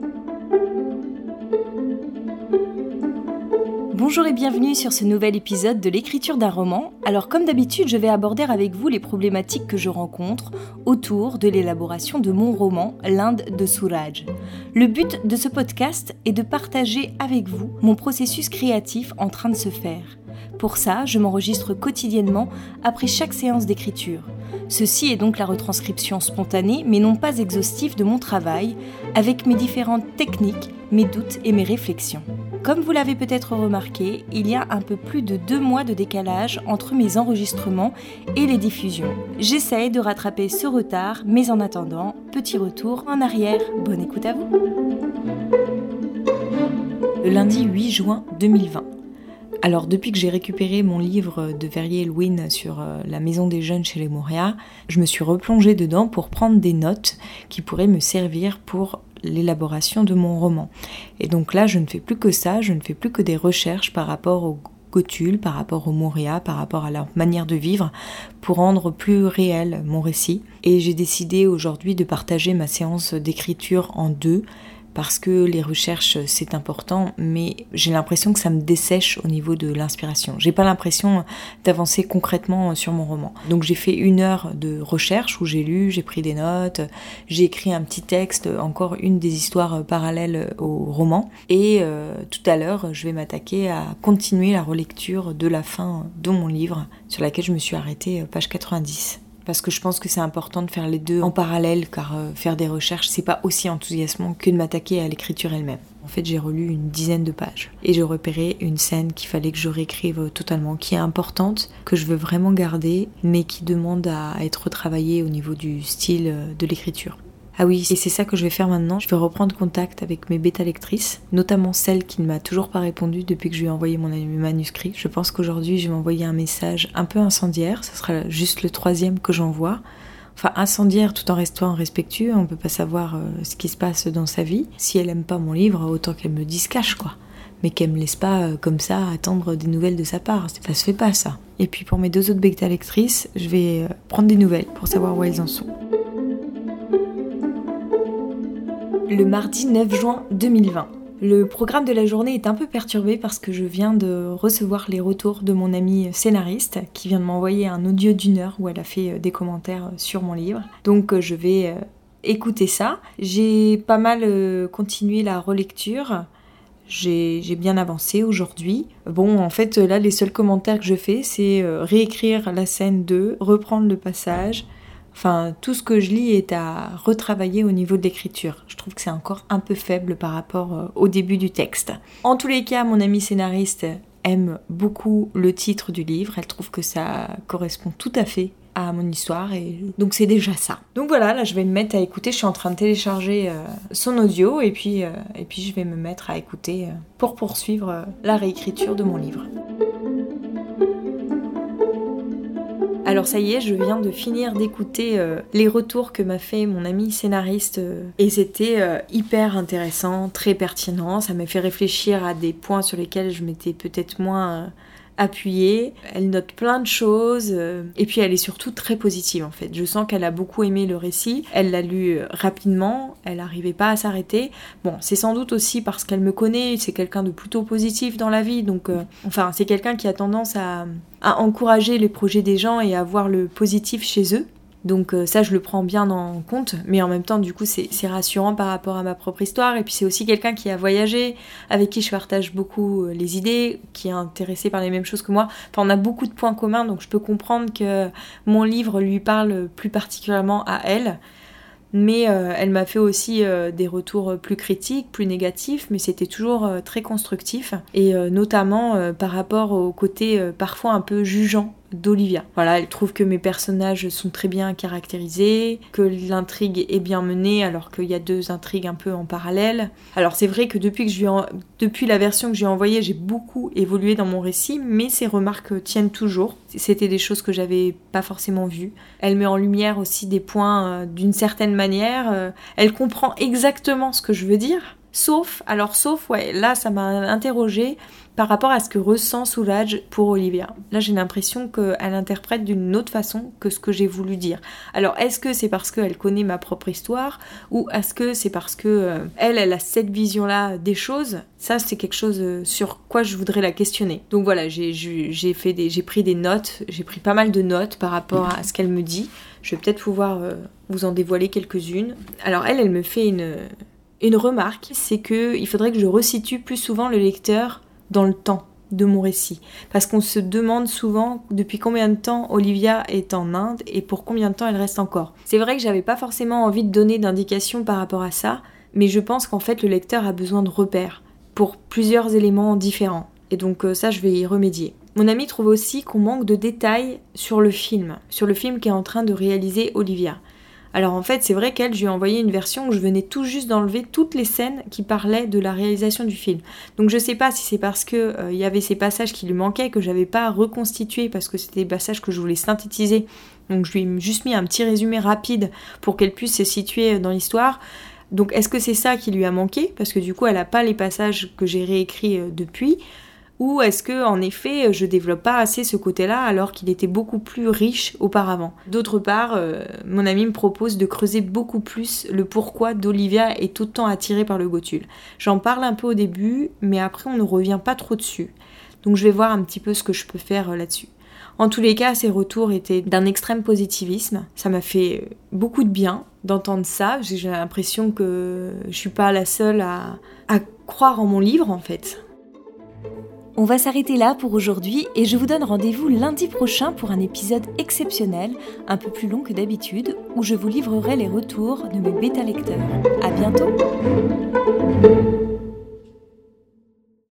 Thank you. Bonjour et bienvenue sur ce nouvel épisode de l'écriture d'un roman. Alors comme d'habitude, je vais aborder avec vous les problématiques que je rencontre autour de l'élaboration de mon roman L'Inde de Souraj. Le but de ce podcast est de partager avec vous mon processus créatif en train de se faire. Pour ça, je m'enregistre quotidiennement après chaque séance d'écriture. Ceci est donc la retranscription spontanée mais non pas exhaustive de mon travail, avec mes différentes techniques, mes doutes et mes réflexions. Comme vous l'avez peut-être remarqué, il y a un peu plus de deux mois de décalage entre mes enregistrements et les diffusions. J'essaye de rattraper ce retard, mais en attendant, petit retour en arrière. Bonne écoute à vous. Le lundi 8 juin 2020. Alors depuis que j'ai récupéré mon livre de Verrier-Elwin sur euh, la maison des jeunes chez les Moria, je me suis replongée dedans pour prendre des notes qui pourraient me servir pour l'élaboration de mon roman. Et donc là, je ne fais plus que ça, je ne fais plus que des recherches par rapport au Gothul, par rapport aux Moria, par rapport à leur manière de vivre, pour rendre plus réel mon récit. Et j'ai décidé aujourd'hui de partager ma séance d'écriture en deux parce que les recherches c'est important, mais j'ai l'impression que ça me dessèche au niveau de l'inspiration. J'ai pas l'impression d'avancer concrètement sur mon roman. Donc j'ai fait une heure de recherche où j'ai lu, j'ai pris des notes, j'ai écrit un petit texte, encore une des histoires parallèles au roman. Et euh, tout à l'heure, je vais m'attaquer à continuer la relecture de la fin de mon livre, sur laquelle je me suis arrêtée euh, page 90 parce que je pense que c'est important de faire les deux en parallèle car euh, faire des recherches c'est pas aussi enthousiasmant que de m'attaquer à l'écriture elle-même. En fait, j'ai relu une dizaine de pages et j'ai repéré une scène qu'il fallait que je réécrive totalement, qui est importante, que je veux vraiment garder, mais qui demande à être retravaillée au niveau du style euh, de l'écriture. Ah oui, et c'est ça que je vais faire maintenant. Je vais reprendre contact avec mes bêta lectrices, notamment celle qui ne m'a toujours pas répondu depuis que je lui ai envoyé mon manuscrit. Je pense qu'aujourd'hui, je vais envoyer un message un peu incendiaire. Ce sera juste le troisième que j'envoie. Enfin, incendiaire tout en restant respectueux. On peut pas savoir euh, ce qui se passe dans sa vie. Si elle aime pas mon livre, autant qu'elle me dise cache, quoi. Mais qu'elle me laisse pas euh, comme ça attendre des nouvelles de sa part. Ça se fait pas, ça. Et puis pour mes deux autres bêta lectrices, je vais euh, prendre des nouvelles pour savoir où elles en sont. Le mardi 9 juin 2020. Le programme de la journée est un peu perturbé parce que je viens de recevoir les retours de mon amie scénariste qui vient de m'envoyer un audio d'une heure où elle a fait euh, des commentaires sur mon livre. Donc euh, je vais euh, écouter ça. J'ai pas mal continué la relecture. J'ai bien avancé aujourd'hui. Bon, en fait, là, les seuls commentaires que je fais, c'est réécrire la scène 2, reprendre le passage, Enfin, tout ce que je lis est à retravailler au niveau de l'écriture. Je trouve que c'est encore un peu faible par rapport euh, au début du texte. En tous les cas, mon amie scénariste aime beaucoup le titre du livre. Elle trouve que ça correspond tout à fait à mon histoire et donc c'est déjà ça. Donc voilà, là je vais me mettre à écouter, je suis en train de télécharger euh, son audio et puis, euh, et puis je vais me mettre à écouter pour poursuivre la réécriture de mon livre. Alors ça y est, je viens de finir d'écouter euh, les retours que m'a fait mon ami scénariste euh, et c'était euh, hyper intéressant, très pertinent, ça m'a fait réfléchir à des points sur lesquels je m'étais peut-être moins appuyée, elle note plein de choses euh, et puis elle est surtout très positive en fait. Je sens qu'elle a beaucoup aimé le récit, elle l'a lu euh, rapidement, elle n'arrivait pas à s'arrêter. Bon, c'est sans doute aussi parce qu'elle me connaît, c'est quelqu'un de plutôt positif dans la vie, donc euh, enfin c'est quelqu'un qui a tendance à, à encourager les projets des gens et à voir le positif chez eux. Donc euh, ça, je le prends bien en compte, mais en même temps, du coup, c'est rassurant par rapport à ma propre histoire. Et puis c'est aussi quelqu'un qui a voyagé, avec qui je partage beaucoup euh, les idées, qui est intéressé par les mêmes choses que moi. Enfin, on a beaucoup de points communs, donc je peux comprendre que mon livre lui parle plus particulièrement à elle. Mais euh, elle m'a fait aussi des retours plus critiques, plus négatifs, mais c'était toujours très constructif. Et notamment par rapport au côté parfois un peu jugeant d'Olivia. Voilà, elle trouve que mes personnages sont très bien caractérisés, que l'intrigue est bien menée alors qu'il y a deux intrigues un peu en parallèle. Alors c'est vrai que depuis, que je depuis la version que j'ai envoyée, j'ai beaucoup évolué dans mon récit, mais ces remarques tiennent toujours. C'était des choses que j'avais pas forcément vues. Elle met en lumière aussi des points euh, d'une certaine manière. Euh, elle comprend exactement ce que je veux dire Sauf, alors sauf, ouais, là ça m'a interrogé par rapport à ce que ressent Soulage pour Olivia. Là j'ai l'impression qu'elle interprète d'une autre façon que ce que j'ai voulu dire. Alors est-ce que c'est parce qu'elle connaît ma propre histoire ou est-ce que c'est parce que euh, elle, elle a cette vision-là des choses? Ça c'est quelque chose euh, sur quoi je voudrais la questionner. Donc voilà, j'ai fait des, j'ai pris des notes, j'ai pris pas mal de notes par rapport à ce qu'elle me dit. Je vais peut-être pouvoir euh, vous en dévoiler quelques-unes. Alors elle, elle me fait une une remarque, c'est que il faudrait que je resitue plus souvent le lecteur dans le temps de mon récit. Parce qu'on se demande souvent depuis combien de temps Olivia est en Inde et pour combien de temps elle reste encore. C'est vrai que j'avais pas forcément envie de donner d'indications par rapport à ça, mais je pense qu'en fait le lecteur a besoin de repères pour plusieurs éléments différents. Et donc euh, ça, je vais y remédier. Mon ami trouve aussi qu'on manque de détails sur le film, sur le film qu'est en train de réaliser Olivia. Alors en fait, c'est vrai qu'elle, je lui ai envoyé une version où je venais tout juste d'enlever toutes les scènes qui parlaient de la réalisation du film. Donc je sais pas si c'est parce que euh, il y avait ces passages qui lui manquaient que j'avais pas reconstitué parce que c'était des passages que je voulais synthétiser. Donc je lui ai juste mis un petit résumé rapide pour qu'elle puisse se situer dans l'histoire. Donc est-ce que c'est ça qui lui a manqué? Parce que du coup, elle n'a pas les passages que j'ai réécrits euh, depuis. Ou est-ce que en effet je développe pas assez ce côté-là alors qu'il était beaucoup plus riche auparavant? D'autre part, euh, mon ami me propose de creuser beaucoup plus le pourquoi d'Olivia est autant attirée par le Gothul. J'en parle un peu au début, mais après on ne revient pas trop dessus. Donc je vais voir un petit peu ce que je peux faire euh, là-dessus. En tous les cas, ces retours étaient d'un extrême positivisme. Ça m'a fait euh, beaucoup de bien d'entendre ça. J'ai l'impression que je suis pas la seule à croire en mon livre en fait. On va s'arrêter là pour aujourd'hui et je vous donne rendez-vous lundi prochain pour un épisode exceptionnel, un peu plus long que d'habitude, où je vous livrerai les retours de mes bêta lecteurs. À bientôt!